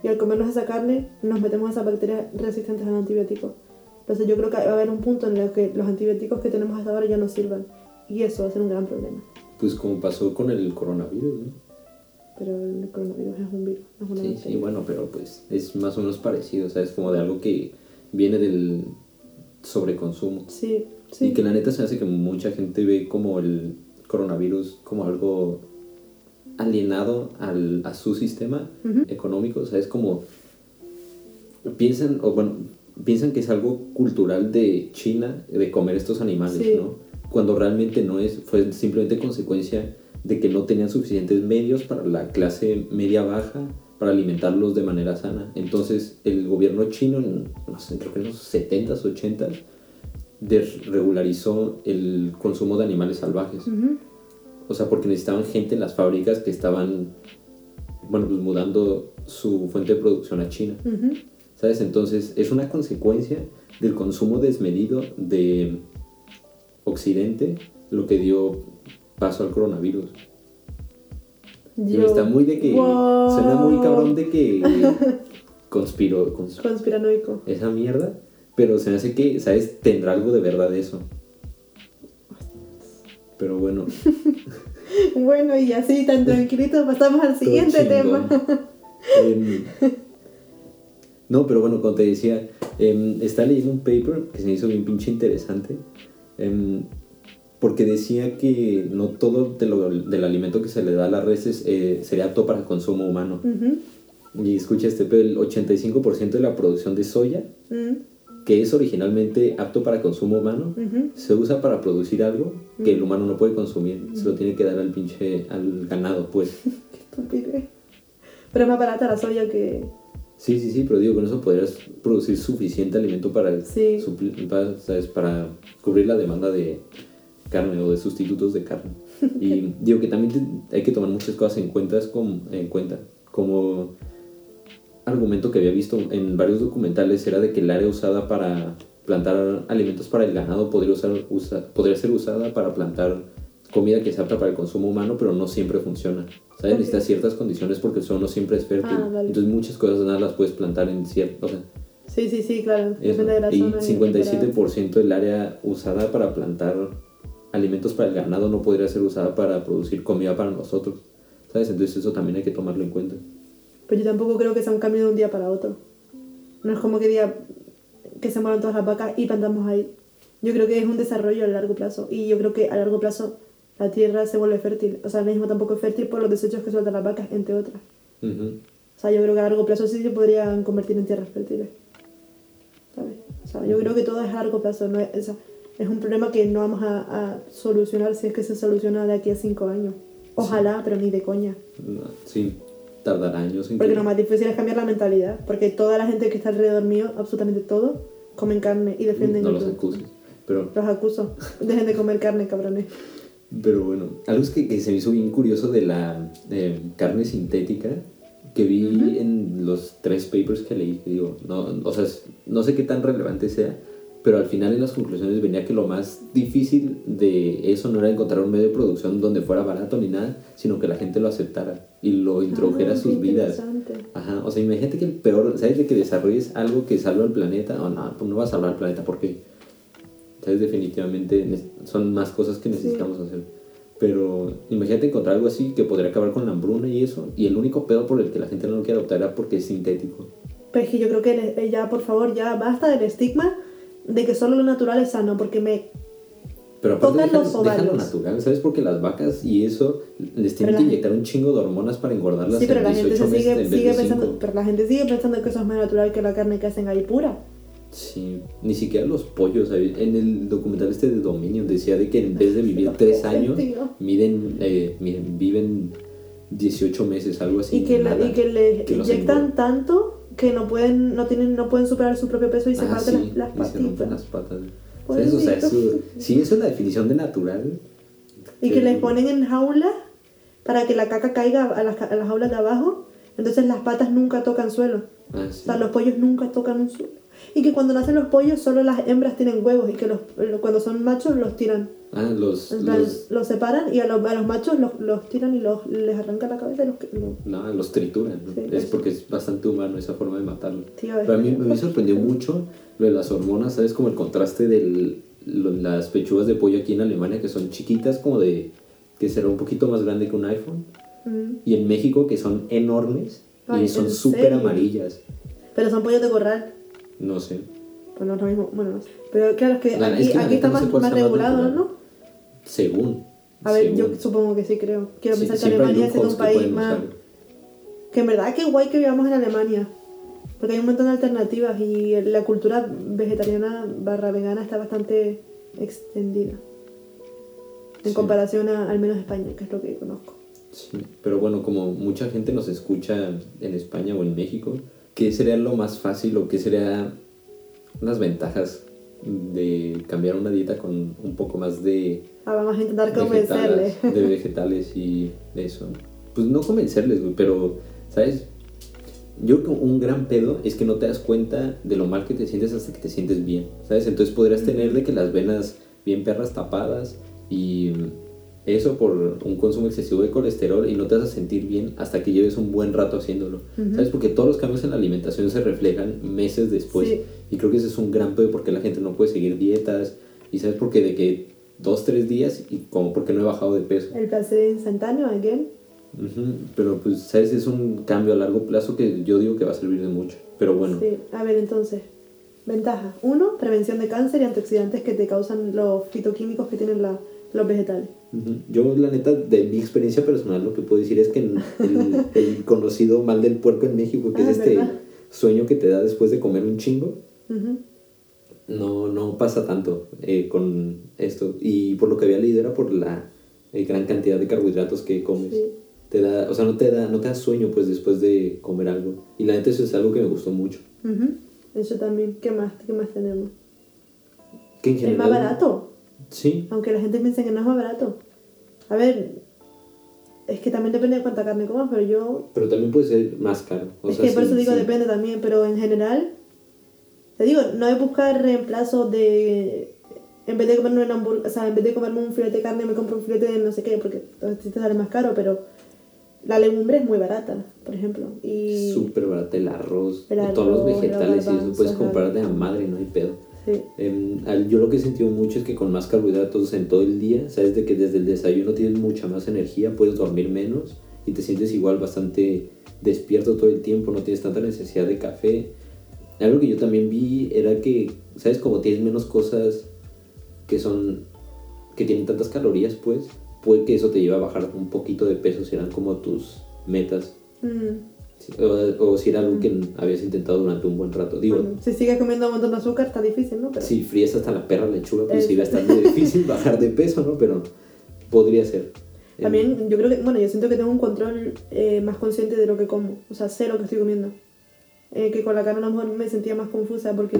Y al comernos esa carne, nos metemos esas bacterias resistentes al antibiótico. Entonces yo creo que va a haber un punto en el que los antibióticos que tenemos hasta ahora ya no sirvan. Y eso va a ser un gran problema. Pues como pasó con el coronavirus, ¿no? pero el coronavirus es un virus, no es una Sí, bacteria. sí, bueno, pero pues es más o menos parecido, o sea, es como de algo que viene del sobreconsumo. Sí, sí. Y que la neta se hace que mucha gente ve como el coronavirus como algo alienado al, a su sistema económico, o sea, es como piensan, o bueno, piensan que es algo cultural de China de comer estos animales, Sí. ¿no? Cuando realmente no es, fue simplemente consecuencia de que no tenían suficientes medios para la clase media baja para alimentarlos de manera sana. Entonces, el gobierno chino, en, no sé, creo que en los 70s, 80s, desregularizó el consumo de animales salvajes. Ujú. O sea, porque necesitaban gente en las fábricas que estaban, bueno, pues mudando su fuente de producción a China. Ujú. ¿Sabes? Entonces, es una consecuencia del consumo desmedido de Occidente lo que dio paso al coronavirus. Yo- Está muy de que. Wow. Suena muy cabrón de que conspiró cons- Conspiranoico. esa mierda. Pero se me hace que, ¿sabes? Tendrá algo de verdad eso. Pero bueno. Bueno, y así tan tranquilito pasamos al siguiente tema. Em, no, pero bueno, como te decía, em, está leyendo un paper que se me hizo bien pinche interesante. Em, porque decía que no todo de lo- del alimento que se le da a las reses eh, sería apto para consumo humano. Y escucha este, pero el 85% de la producción de soya, Mm, que es originalmente apto para consumo humano, se usa para producir algo que el humano no puede consumir. Se lo tiene que dar al pinche, al ganado, pues. Qué. Pero es más barata la soya que. Sí, sí, sí, pero digo, con eso podrías producir suficiente alimento para, Sí. para, ¿sabes? para cubrir la demanda de carne o de sustitutos de carne. Y digo que también hay que tomar muchas cosas en cuenta, como, en cuenta, como argumento que había visto en varios documentales era de que el área usada para plantar alimentos para el ganado podría, usar, usa- podría ser usada para plantar comida que es apta para el consumo humano, pero no siempre funciona. ¿Sabes? Ok. Necesita ciertas condiciones porque el suelo no siempre es fértil. Ah, vale. Entonces muchas cosas nada las puedes plantar en cierto... O sea, Sí, sí, sí, claro. eso. Depende de la Y zona. 57% del área usada para plantar alimentos para el ganado no podría ser usada para producir comida para nosotros. ¿Sabes? Entonces eso también hay que tomarlo en cuenta. Pues yo tampoco creo que sea un cambio de un día para otro. No es como que diga que se mueran todas las vacas y plantamos ahí. Yo creo que es un desarrollo a largo plazo. Y yo creo que a largo plazo la tierra se vuelve fértil. O sea, el mismo tampoco es fértil por los desechos que sueltan las vacas, entre otras. Ujú. O sea, yo creo que a largo plazo sí se podrían convertir en tierras fértiles. ¿Sabes? O sea, yo creo que todo es a largo plazo. No es, o sea, es un problema que no vamos a, a solucionar si es que se soluciona de aquí a cinco años. Ojalá, pero ni de coña. No, sí, tardará años en Porque que- lo más difícil es cambiar la mentalidad. Porque toda la gente que está alrededor mío, absolutamente todo, comen carne y defienden No los acuses. Pero, Los acuso. Dejen de comer carne, cabrones. Pero bueno, algo es que, que se me hizo bien curioso de la eh, carne sintética que vi en los tres papers que leí. que digo, no, o sea, no sé qué tan relevante sea, pero al final en las conclusiones venía que lo más difícil de eso no era encontrar un medio de producción donde fuera barato ni nada, sino que la gente lo aceptara y lo introdujera Ah, a qué sus vidas. Ajá, o sea, imagínate que el peor, ¿sabes? De que desarrolles algo que salva al planeta, o no, pues no va a salvar al planeta porque, ¿sabes? Definitivamente son más cosas que necesitamos hacer. Pero imagínate encontrar algo así que podría acabar con la hambruna y eso, y el único pedo por el que la gente no lo quiere adoptar era porque es sintético. Pero es que yo creo que eh, ya, por favor, ya basta del estigma de que solo lo natural es sano. Porque me Pero aparte los déjalo ovarios. natural, ¿sabes? Porque las vacas y eso les tienen que inyectar un chingo de hormonas para engordarlas Sí, pero en la gente 18 se meses sigue, pensando, 5. pero la gente sigue pensando que eso es más natural que la carne que hacen ahí pura. Sí, ni siquiera los pollos. En el documental este de Dominion decía de que en vez de vivir 3 años, miden, eh, miden- viven 18 meses, algo así. Y que, le, nada, y que le que los inyectan tanto que no pueden, no tienen, no pueden superar su propio peso y se Ah, parten sí, las, las y se rompen patitas. las patas. ¿Sabes? O sea, eso, Pobrecito. sí, eso es la definición de natural. Y que les ponen en jaulas para que la caca caiga a las, a las jaulas de abajo. Entonces las patas nunca tocan suelo. Ah, O sea, los pollos nunca tocan un suelo. Y que cuando nacen los pollos solo las hembras tienen huevos y que los, cuando son machos los tiran. Ah, los, En plan, los, los separan y a los, a los machos los, los tiran y los, les arrancan la cabeza y los... los no, los trituran. Sí, es eso. porque es bastante humano esa forma de matarlo. Tío, Pero a mí me sorprendió mucho lo de las hormonas, ¿sabes? Como el contraste de las pechugas de pollo aquí en Alemania, que son chiquitas, como de. que será un poquito más grande que un iPhone. Mm. Y en México, que son enormes Ay, y son ¿en súper amarillas. Pero son pollos de corral. No sé. Pues no es lo mismo. Bueno, no sé. Pero claro, es que aquí, es que la aquí está más, más regulado. ¿no? Según. A ver, yo supongo que sí, creo. Quiero Sí, pensar que Alemania es un que país más... usar. Que en verdad qué guay que vivamos en Alemania. Porque hay un montón de alternativas y la cultura vegetariana barra vegana está bastante extendida. En Sí. comparación a al menos España, que es lo que conozco. Sí, pero bueno, como mucha gente nos escucha en España o en México, ¿qué sería lo más fácil o qué sería unas ventajas de cambiar una dieta con un poco más de Ah, vamos a intentar convencerle. vegetales, de vegetales y eso? Pues no convencerles, güey, pero, ¿sabes? Yo creo que un gran pedo es que no te das cuenta de lo mal que te sientes hasta que te sientes bien, ¿sabes? Entonces podrías tener de que las venas bien perras tapadas y eso por un consumo excesivo de colesterol y no te vas a sentir bien hasta que lleves un buen rato haciéndolo, Ujú. ¿sabes? Porque todos los cambios en la alimentación se reflejan meses después Sí. y creo que ese es un gran pedo porque la gente no puede seguir dietas y ¿sabes? Porque de que dos, tres días y como porque no he bajado de peso. El placer instantáneo, again. Ujú, Pero pues, ¿sabes? Es un cambio a largo plazo que yo digo que va a servir de mucho. Pero bueno, Sí. A ver, entonces. Ventaja. Uno, prevención de cáncer y antioxidantes que te causan los fitoquímicos que tienen la- los vegetales. yo la neta, de mi experiencia personal, lo que puedo decir es que el, conocido mal del puerco en México, que Ah, es este ¿verdad? sueño que te da después de comer un chingo, no, no pasa tanto eh, con esto. Y por lo que había leído era por la eh, gran cantidad de carbohidratos que comes. Sí. Te da, o sea, no te da, no te da sueño pues después de comer algo. Y la neta eso es algo que me gustó mucho. Eso también. ¿Qué más? ¿Qué más tenemos? Que en Es general... más barato. Sí, Aunque la gente piense que no es más barato. A ver, es que también depende de cuánta carne comas, pero yo... pero también puede ser más caro. O es sea, que por sí, eso digo sí. depende también, pero en general... Te digo, no es buscar reemplazo de... En vez de comerme una hamburg- o sea, en vez de comerme un filete de carne, me compro un filete de no sé qué, porque entonces te sale más caro, pero la legumbre es muy barata, por ejemplo. Y... Súper barato el arroz, El todos los vegetales y eso puedes comprar de la madre, no hay pedo. Sí. Em, yo lo que he sentido mucho es que con más carbohidratos en todo el día, sabes de que desde el desayuno tienes mucha más energía, puedes dormir menos y te sientes igual bastante despierto todo el tiempo, no tienes tanta necesidad de café. Algo que yo también vi era que, sabes, como tienes menos cosas que son, que tienen tantas calorías, pues, puede que eso te lleve a bajar un poquito de peso si eran como tus metas. Mm. O, o si era algo que habías intentado durante un buen rato. Digo, Bueno, si sigues comiendo un montón de azúcar está difícil, ¿no? Pero... si fríes hasta la perra lechuga, pues sí va a estar muy difícil bajar de peso, ¿no? Pero podría ser. También yo creo que, bueno, yo siento que tengo un control eh, más consciente de lo que como, o sea, sé lo que estoy comiendo. Eh, que con la carne a lo mejor me sentía más confusa porque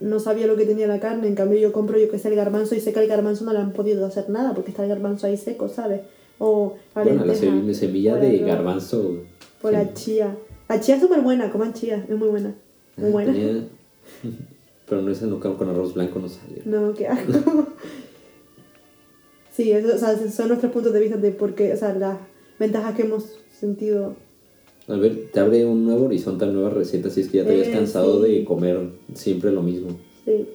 no sabía lo que tenía la carne, en cambio yo compro yo que sé el garbanzo y sé que al garbanzo no le han podido hacer nada porque está el garbanzo ahí seco, ¿sabes? O Bueno, la semilla de garbanzo. O la chía. La chía es súper buena, coman chía, es muy buena. Muy buena. tenía- Pero no esa no con arroz blanco no sale. No, qué asco. sí, eso, o sea, esos son nuestros puntos de vista de por qué, o sea, las ventajas que hemos sentido A ver, te abre un nuevo horizonte nuevas recetas si es que ya te habías Eh, cansado sí. de comer siempre lo mismo. Sí,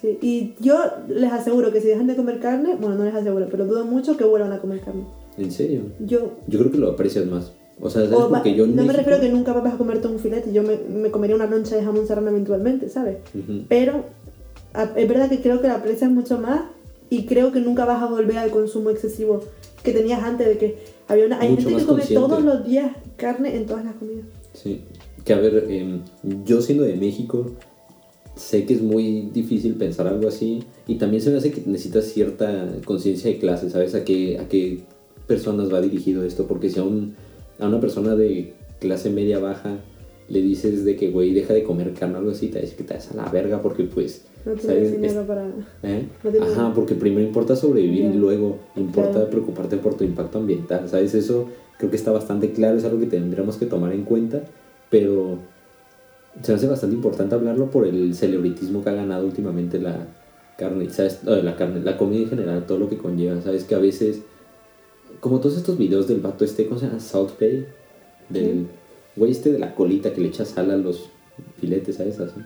sí. Y yo les aseguro que si dejan de comer carne, bueno, no les aseguro, pero dudo mucho que vuelvan a comer carne. ¿En serio? Yo, Yo creo que lo aprecias más. O sea, ¿sabes? o va- Porque yo no me refiero a que nunca vas a comerte un filete, yo me, me comería una loncha de jamón serrano eventualmente, ¿sabes? Ujú. Pero a- es verdad que creo que la aprecias mucho más y creo que nunca vas a volver al consumo excesivo que tenías antes de que había una... Hay Mucho gente que come consciente. todos los días carne en todas las comidas. Sí, que a ver, em, yo siendo de México, sé que es muy difícil pensar algo así y también se me hace que necesitas cierta conciencia de clase, ¿sabes? A qué, a qué personas va dirigido esto, porque si a, un, a una persona de clase media baja le dices de que, güey, deja de comer carne o algo así, te decir que te vas a la verga porque pues... No tienes ¿sabes? dinero para... ¿Eh? No tiene- Ajá, porque primero importa sobrevivir y luego importa Claro. preocuparte por tu impacto ambiental, ¿sabes? Eso creo que está bastante claro, es algo que tendríamos que tomar en cuenta, pero se me hace bastante importante hablarlo por el celebritismo que ha ganado últimamente la carne, ¿sabes? La carne, la comida en general, todo lo que conlleva, ¿sabes? Que a veces, como todos estos videos del vato este, ¿cómo se llama? Salt Bay, del güey este de la colita que le echa sal a los filetes, ¿sabes? Así.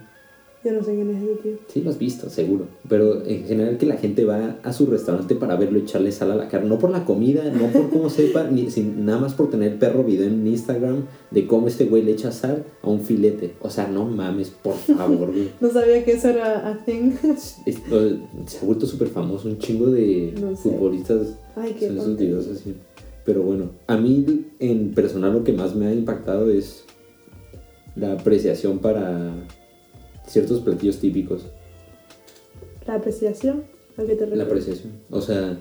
Yo no sé quién es ese tío. Sí, lo has visto, seguro. Pero en general que la gente va a su restaurante para verlo echarle sal a la carne. No por la comida, no por cómo sepa, ni sin, nada más por tener perro video en Instagram de cómo este güey le echa sal a un filete. O sea, no mames, por favor, güey. No sabía que eso era a thing. Se ha vuelto súper famoso. Un chingo de No sé. futbolistas Ay, qué son esos videos así. Pero bueno, a mí en personal lo que más me ha impactado es la apreciación para ciertos platillos típicos. La apreciación. ¿A qué te refieres? La apreciación. O sea,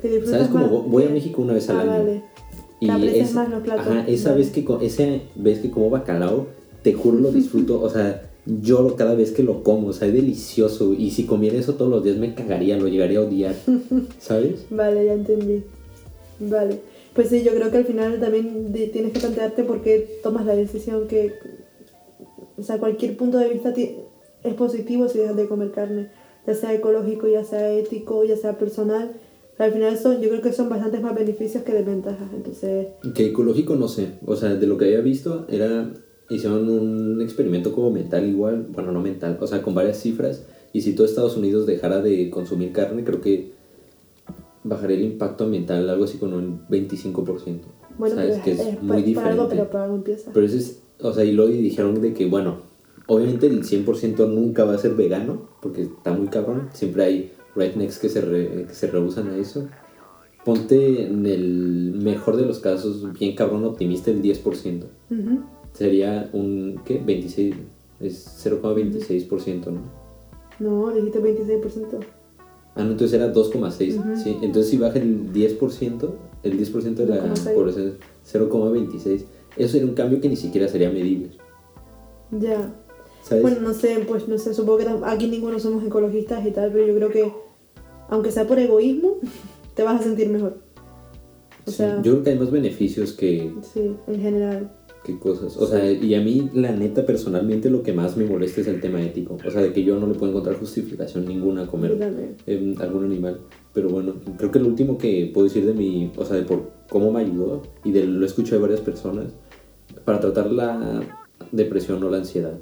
Que ¿sabes cómo voy a México una vez al Ah, año? vale. Que aprecias más los platos. Ajá, esa Vale. vez que esa vez que como bacalao, te juro lo disfruto, o sea, lloro cada vez que lo como, o sea, es delicioso y si comiera eso todos los días me cagaría, lo llegaría a odiar, ¿sabes? Vale, ya entendí. Vale. Pues sí, yo creo que al final también tienes que plantearte por qué tomas la decisión que... O sea, cualquier punto de vista es positivo si dejas de comer carne, ya sea ecológico, ya sea ético, ya sea personal. Pero al final son, yo creo que son bastantes más beneficios que desventajas. Entonces, Que ecológico no sé, o sea, de lo que había visto era, hicieron un experimento como mental igual, bueno, no mental, o sea, con varias cifras, y si todo Estados Unidos dejara de consumir carne, creo que bajaría el impacto ambiental algo así con un 25%. bueno, ¿Sabes? pero que es, es, muy por, diferente. por algo, pero por algo empieza. Pero eso es, o sea, y luego dijeron de que, bueno, obviamente el 100% nunca va a ser vegano, porque está muy cabrón, siempre hay rednecks que se, re- que se rehusan a eso. Ponte en el mejor de los casos, bien cabrón optimista, el 10%. Ujú. Sería un, ¿qué? 26, es 0,26%, ¿no? No, dijiste 26%. Ah, no, entonces era 2,6, Ujú. sí. Entonces si baja el 10%, el 10% de la 2,6. población, 0,26, eso sería un cambio que ni siquiera sería medible, Ya. ¿sabes? Bueno, no sé, pues no sé, supongo que aquí ninguno somos ecologistas y tal, pero yo creo que, aunque sea por egoísmo, te vas a sentir mejor. O Sí, sea, yo creo que hay más beneficios que, sí, en general. que cosas. O sea, y a mí, la neta, personalmente, lo que más me molesta es el tema ético. O sea, de que yo no le puedo encontrar justificación ninguna a comer em, algún animal. Pero bueno, creo que lo último que puedo decir de mi, o sea, de por cómo me ayudó, y de, lo escucho de varias personas, para tratar la depresión o la ansiedad.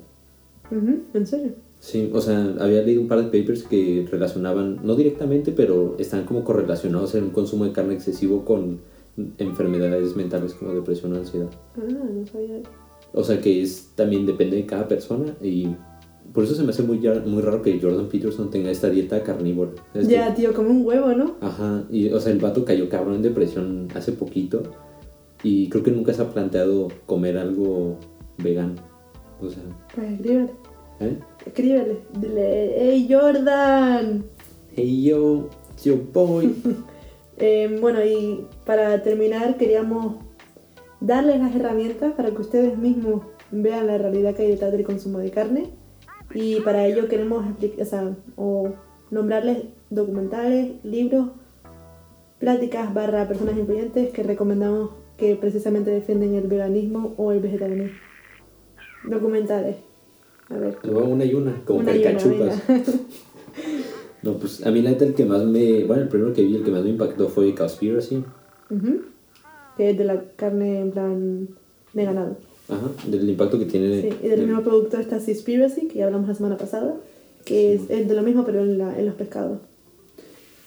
¿En serio? Sí, o sea, había leído un par de papers que relacionaban, no directamente, pero están como correlacionados en un consumo de carne excesivo con enfermedades mentales como depresión o ansiedad. Ah, no sabía. O sea que es también depende de cada persona y por eso se me hace muy, muy raro que Jordan Peterson tenga esta dieta carnívora. Es que- Ya, tío, como un huevo, ¿no? ajá, y o sea, el vato cayó cabrón en depresión hace poquito y creo que nunca se ha planteado comer algo vegano. O sea, Pues escríbele. ¿eh? Escríbele. Dile, ¡Hey Jordan! Hey yo, yo boy. Eh, bueno, y para terminar, queríamos darles las herramientas para que ustedes mismos vean la realidad que hay detrás del consumo de carne. Y para ello queremos o, sea, o nombrarles documentales, libros, pláticas barra personas influyentes que recomendamos que precisamente defienden el veganismo o el vegetarianismo. Documentales. A ver. Una y una, como una. No, pues a mí la neta el que más me... Bueno, el primero que vi, el que más me impactó fue Conspiracy. Ujú. Que es de la carne en plan de ganado. Ajá, del impacto que tiene... Sí, y del mismo producto está Seaspiracy, que ya hablamos la semana pasada, que es, es de lo mismo pero en, la- en los pescados.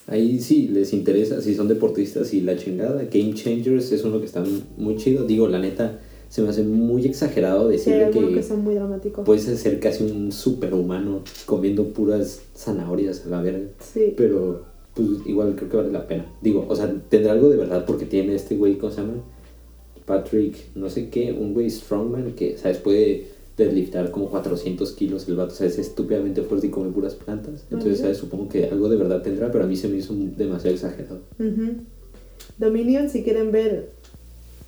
Ahí sí les interesa, si son deportistas y la chingada. Game Changers es uno que está muy chido. Digo, la neta, se me hace muy exagerado Sí, decirle algunos que, que son muy dramáticos. puedes ser casi un superhumano comiendo puras zanahorias a la verga. sí, Pero, pues igual creo que vale la pena. Digo, o sea, tendrá algo de verdad porque tiene este güey, ¿cómo se llama? Patrick, no sé qué, un güey strongman que, ¿sabes? Puede deadliftar como 400 kilos el vato, o sea, es estúpidamente fuerte y come puras plantas. Entonces. ¿sabes? Supongo que algo de verdad tendrá, pero a mí se me hizo demasiado exagerado. Dominion, si quieren ver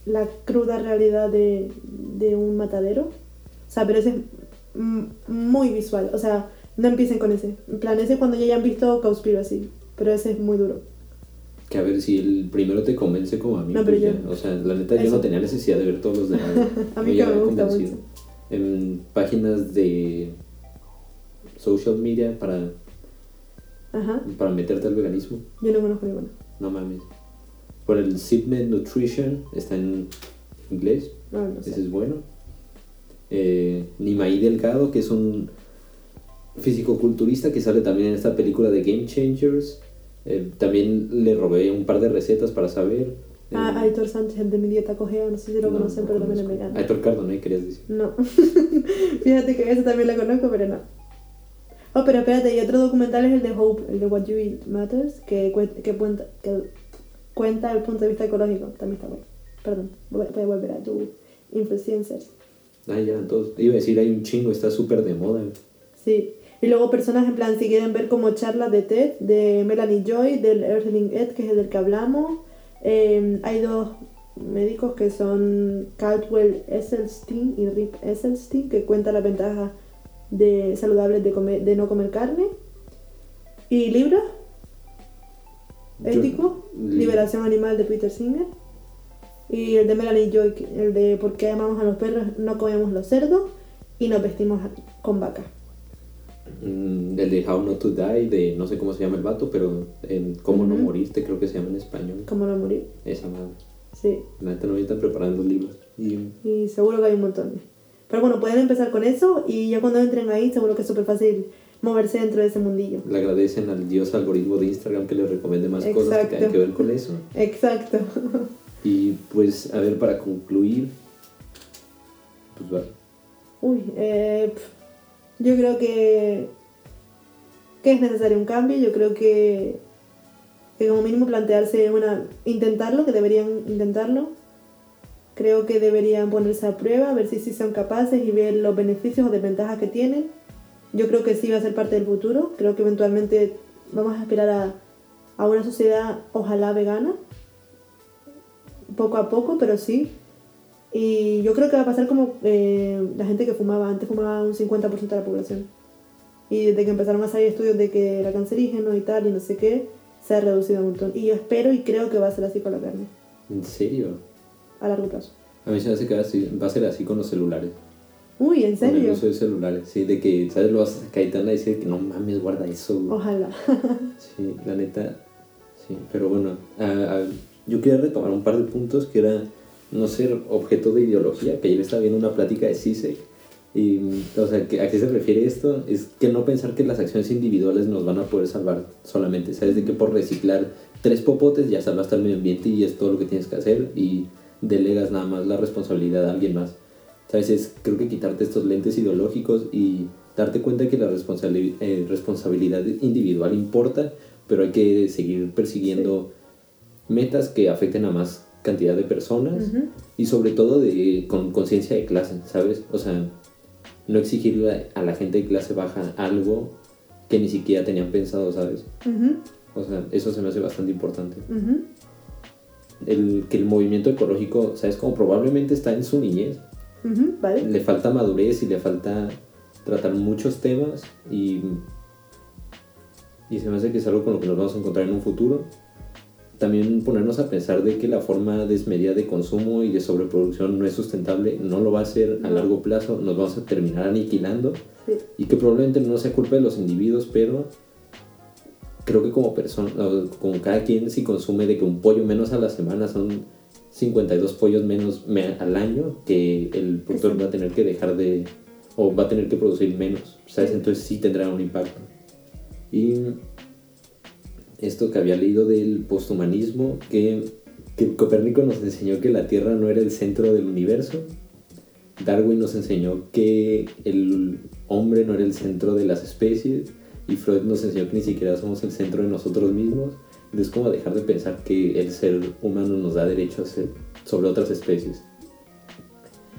la cruda realidad de, de un matadero. O sea, pero ese es muy visual. O sea, no empiecen con ese. En plan, ese cuando ya hayan visto Conspiracy. Pero ese es muy duro. Que a ver si el primero te convence como a mí. No, pero yo- ya. O sea, la neta yo no tenía necesidad de ver todos los demás. A mí que me gusta mucho. En páginas de social media para, Ajá. para meterte al veganismo. Yo no conozco ninguno. No mames. Por el Sipnet Nutrition está en inglés, No, no ese es bueno. Eh, Nimaí Delgado, que es un fisicoculturista que sale también en esta película de Game Changers. Eh, también le robé un par de recetas para saber. Ah, Eh, Aitor Sánchez, el de mi dieta cogea, no sé si lo no, conocen, no pero también es vegano. Aitor Cardone, querías decir. No. Fíjate que ese también lo conozco, pero no. Oh, pero espérate, y otro documental es el de Hope, el de What You Eat Matters, que, cuen- que, cuenta, que cuenta el punto de vista ecológico. También está bueno. Perdón, voy voy a volver a tu influencers. Ah, ya, todos. Iba a decir, hay un chingo, está súper de moda. Sí. Y luego personas en plan, si quieren ver como charlas de TED, de Melanie Joy, del Earthling Ed, que es el del que hablamos. Eh, hay dos médicos que son Caldwell Esselstyn y Rip Esselstyn, que cuentan las ventajas de saludables de, comer, de no comer carne. Y libros li- Liberación Animal de Peter Singer. Y el de Melanie Joy, el de por qué amamos a los perros, no comemos los cerdos y nos vestimos con vacas. Mm, el de How Not to Die, de no sé cómo se llama el vato, pero en Cómo no Ujú. morirte, creo que se llama en español. Cómo no morir. Esa madre. Sí. La neta no estar preparando libros. Y Y seguro que hay un montón. Pero bueno, pueden empezar con eso y ya cuando entren ahí seguro que es súper fácil moverse dentro de ese mundillo. le agradecen al dios algoritmo de Instagram que les recomiende más cosas que Exacto. tengan que ver con eso. Exacto. Y pues, a ver, para concluir, pues va. Uy, eh, pf, yo creo que, que es necesario un cambio. Yo creo que, que como mínimo plantearse una... Intentarlo, que deberían intentarlo. Creo que deberían ponerse a prueba, ver si sí son capaces y ver los beneficios o desventajas que tienen. Yo creo que sí va a ser parte del futuro. Creo que eventualmente vamos a aspirar a, a una sociedad ojalá vegana. Poco a poco, pero sí. Y yo creo que va a pasar como eh, la gente que fumaba. Antes fumaba un 50% de la población. Y desde que empezaron a salir estudios de que era cancerígeno y tal y no sé qué, se ha reducido un montón. Y yo espero y creo que va a ser así con la carne, ¿En serio? a largo plazo. A mí se me hace que va a ser- va a ser así con los celulares. Uy, ¿en Con el serio? uso de celulares. Sí, de que, ¿sabes? Lo vas a sacar y decir que no mames, guarda eso. güey". Ojalá. Sí, la neta, sí, pero bueno, yo quería retomar un par de puntos que era no ser objeto de ideología, que ayer estaba viendo una plática de CISEC, y, o sea, ¿a qué se refiere esto? Es que no pensar que las acciones individuales nos van a poder salvar solamente, ¿sabes? De que por reciclar tres popotes ya salvaste al medio ambiente y es todo lo que tienes que hacer y delegas nada más la responsabilidad a alguien más. ¿Sabes? Es, creo que quitarte estos lentes ideológicos y darte cuenta que la responsabili- eh, responsabilidad individual importa, pero hay que seguir persiguiendo metas que afecten a más cantidad de personas y sobre todo de, con conciencia de clase, ¿sabes? O sea, no exigirle a la gente de clase baja algo que ni siquiera tenían pensado, ¿sabes? O sea, eso se me hace bastante importante. El, que el movimiento ecológico, ¿sabes? Como probablemente está en su niñez, le falta madurez y le falta tratar muchos temas y, y se me hace que es algo con lo que nos vamos a encontrar en un futuro. También ponernos a pensar de que la forma desmedida de consumo y de sobreproducción no es sustentable, no lo va a ser a largo plazo, nos vamos a terminar aniquilando Sí. y que probablemente no sea culpa de los individuos, pero creo que como persona, como cada quien si consume de que un pollo menos a la semana son 52 pollos menos me- al año que el productor va a tener que dejar de o va a tener que producir menos, ¿sabes? Sí. Entonces sí tendrá un impacto. Y esto que había leído del posthumanismo, que, que Copérnico nos enseñó que la Tierra no era el centro del universo, Darwin nos enseñó que el hombre no era el centro de las especies y Freud nos enseñó que ni siquiera somos el centro de nosotros mismos. Entonces, como dejar de pensar que el ser humano nos da derecho a ser sobre otras especies.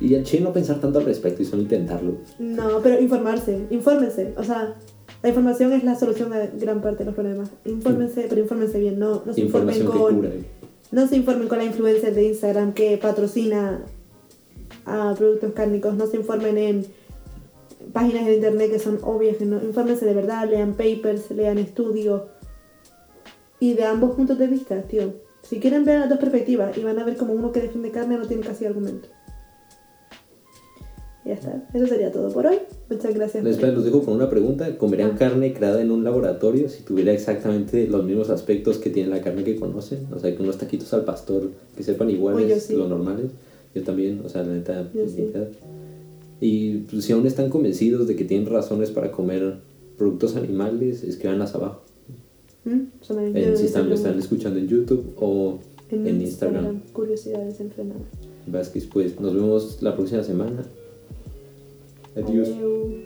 Y al chile no pensar tanto al respecto y solo intentarlo. No, pero informarse, infórmense. O sea, la información es la solución a gran parte de los problemas. Infórmense, pero infórmense bien, no, no se informen con. cura. No se informen con la influencer de Instagram que patrocina a productos cárnicos, no se informen en páginas de internet que son obvias, no, infórmense de verdad, lean papers, lean estudios y de ambos puntos de vista, tío. Si quieren ver las dos perspectivas y van a ver como uno que defiende carne no tiene casi argumento. Ya está, eso sería todo por hoy. Muchas gracias. por- Les los dejo con una pregunta. ¿Comerían Ah. carne creada en un laboratorio si tuviera exactamente los mismos aspectos que tiene la carne que conocen? O sea, que unos taquitos al pastor que sepan Uy, iguales, sí. lo normales. Yo también, o sea, la neta. Sí. Y pues, si aún están convencidos de que tienen razones para comer productos animales, escríbanlas abajo. ¿Mm? En, si están, lo están escuchando en YouTube o en, en Instagram. Curiosidades enfrenadas. Vázquez. Pues nos vemos la próxima semana. Adiós. Adiós.